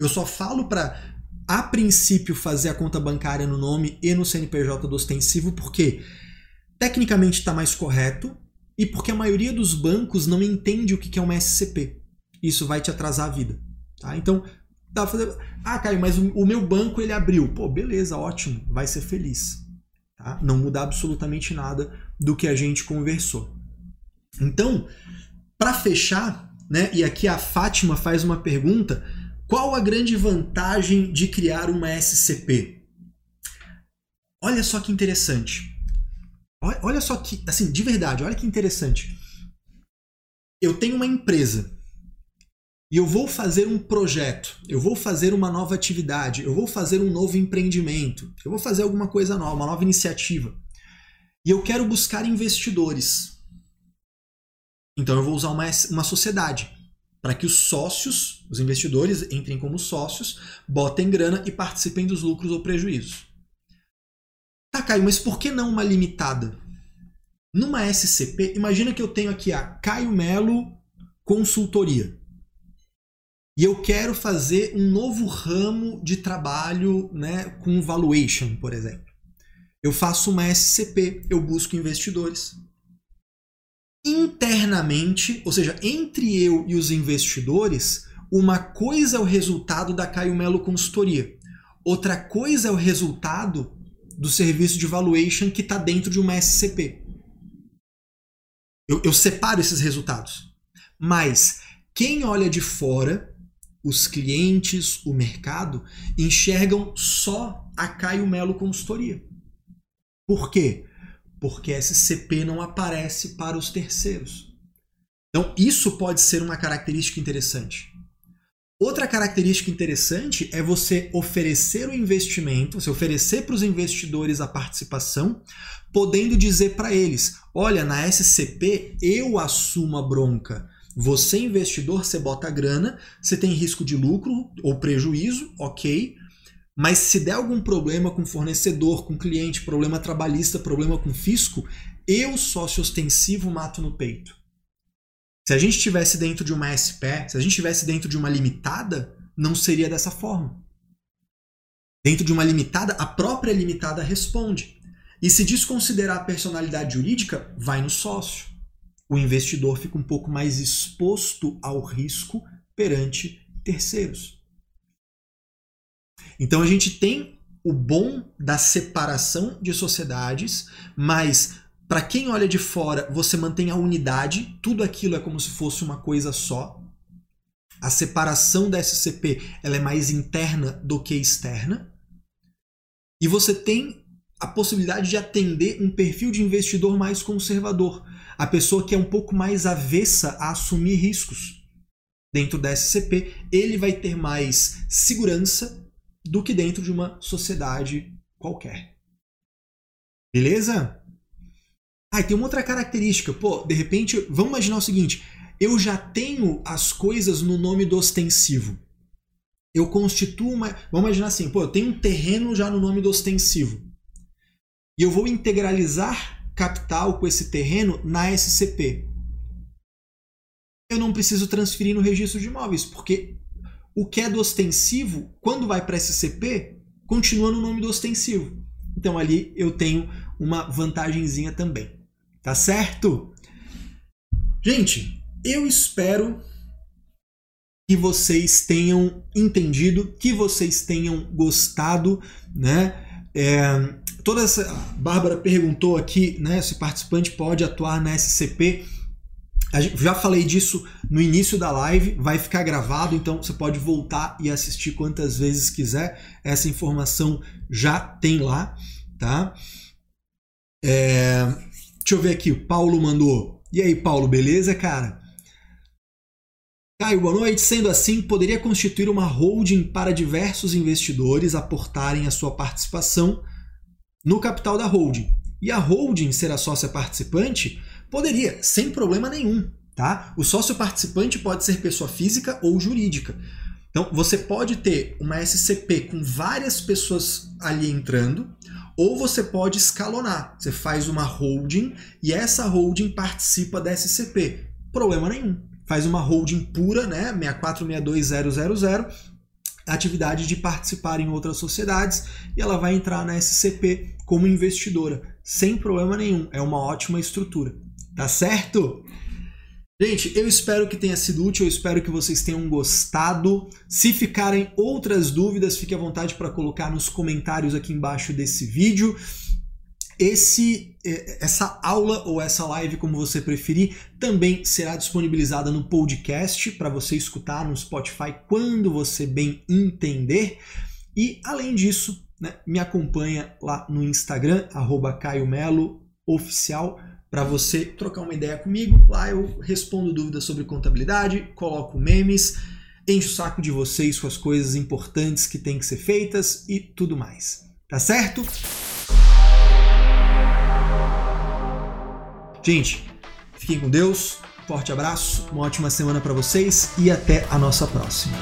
Eu só falo para, a princípio, fazer a conta bancária no nome e no CNPJ do ostensivo, porque tecnicamente está mais correto e porque a maioria dos bancos não entende o que é uma SCP. Isso vai te atrasar a vida. Tá? Então, Dá fazer. Ah, Caio, mas o, o, meu banco ele abriu. Pô, beleza, ótimo, vai ser feliz. Tá? Não muda absolutamente nada do que a gente conversou. Então, para fechar, né? E aqui a Fátima faz uma pergunta: qual a grande vantagem de criar uma SCP? Olha só que interessante. Olha só que, assim, de verdade, olha que interessante. Eu tenho uma empresa e eu vou fazer um projeto, eu vou fazer uma nova atividade, eu vou fazer um novo empreendimento, eu vou fazer alguma coisa nova, uma nova iniciativa. E eu quero buscar investidores. Então eu vou usar uma, uma sociedade para que os sócios, os investidores, entrem como sócios, botem grana e participem dos lucros ou prejuízos. Tá, Caio, mas por que não uma limitada? Numa SCP, imagina que eu tenho aqui a Caio Melo Consultoria e eu quero fazer um novo ramo de trabalho né, com valuation, por exemplo. Eu faço uma SCP, eu busco investidores. Internamente, ou seja, entre eu e os investidores, uma coisa é o resultado da Caio Melo Consultoria, outra coisa é o resultado do serviço de valuation que está dentro de uma SCP. Eu, eu separo esses resultados. Mas quem olha de fora os clientes, o mercado, enxergam só a Caio Melo Consultoria. Por quê? Porque SCP não aparece para os terceiros. Então, isso pode ser uma característica interessante. Outra característica interessante é você oferecer o investimento, você oferecer para os investidores a participação, podendo dizer para eles: olha, na SCP eu assumo a bronca você, investidor, você bota a grana, você tem risco de lucro ou prejuízo, ok. Mas se der algum problema com fornecedor, com cliente, problema trabalhista, problema com fisco, eu, sócio ostensivo, mato no peito. Se a gente estivesse dentro de uma SPE, se a gente estivesse dentro de uma limitada, não seria dessa forma. Dentro de uma limitada, a própria limitada responde. E se desconsiderar a personalidade jurídica, vai no sócio o investidor fica um pouco mais exposto ao risco perante terceiros. Então a gente tem o bom da separação de sociedades, mas para quem olha de fora, você mantém a unidade, tudo aquilo é como se fosse uma coisa só. A separação da SCP ela é mais interna do que externa. E você tem a possibilidade de atender um perfil de investidor mais conservador, a pessoa que é um pouco mais avessa a assumir riscos. Dentro da SCP, ele vai ter mais segurança do que dentro de uma sociedade qualquer. Beleza? Ah, e tem uma outra característica. Pô, de repente, vamos imaginar o seguinte: eu já tenho as coisas no nome do ostensivo. Eu constituo uma. Vamos imaginar assim, pô, eu tenho um terreno já no nome do ostensivo. E eu vou integralizar capital com esse terreno na SCP. Eu não preciso transferir no registro de imóveis, porque o que é do ostensivo, quando vai para SCP, continua no nome do ostensivo. Então ali eu tenho uma vantagenzinha também. Tá certo? Gente, eu espero que vocês tenham entendido, que vocês tenham gostado, né? É, toda essa. A Bárbara perguntou aqui, né? Se participante pode atuar na SCP. Já falei disso no início da live, vai ficar gravado, então você pode voltar e assistir quantas vezes quiser. Essa informação já tem lá, tá? É, deixa eu ver aqui, o Paulo mandou. E aí, Paulo, beleza, cara? Caio, boa noite. Sendo assim, poderia constituir uma holding para diversos investidores aportarem a sua participação no capital da holding. E a holding ser a sócia participante poderia, sem problema nenhum, tá? O sócio participante pode ser pessoa física ou jurídica. Então, você pode ter uma SCP com várias pessoas ali entrando, ou você pode escalonar. Você faz uma holding e essa holding participa da SCP. Problema nenhum. Faz uma holding pura, né? 6462000, atividade de participar em outras sociedades e ela vai entrar na SCP como investidora, sem problema nenhum. É uma ótima estrutura. Tá certo? Gente, eu espero que tenha sido útil, eu espero que vocês tenham gostado. Se ficarem outras dúvidas, fique à vontade para colocar nos comentários aqui embaixo desse vídeo. Esse, é, essa aula ou essa live, como você preferir, também será disponibilizada no podcast para você escutar no Spotify quando você bem entender. E além disso, né, me acompanha lá no Instagram, arroba Caio Melo Oficial para você trocar uma ideia comigo. Lá eu respondo dúvidas sobre contabilidade, coloco memes, encho o saco de vocês com as coisas importantes que têm que ser feitas e tudo mais. Tá certo? Gente, fiquem com Deus. Forte abraço, uma ótima semana para vocês e até a nossa próxima.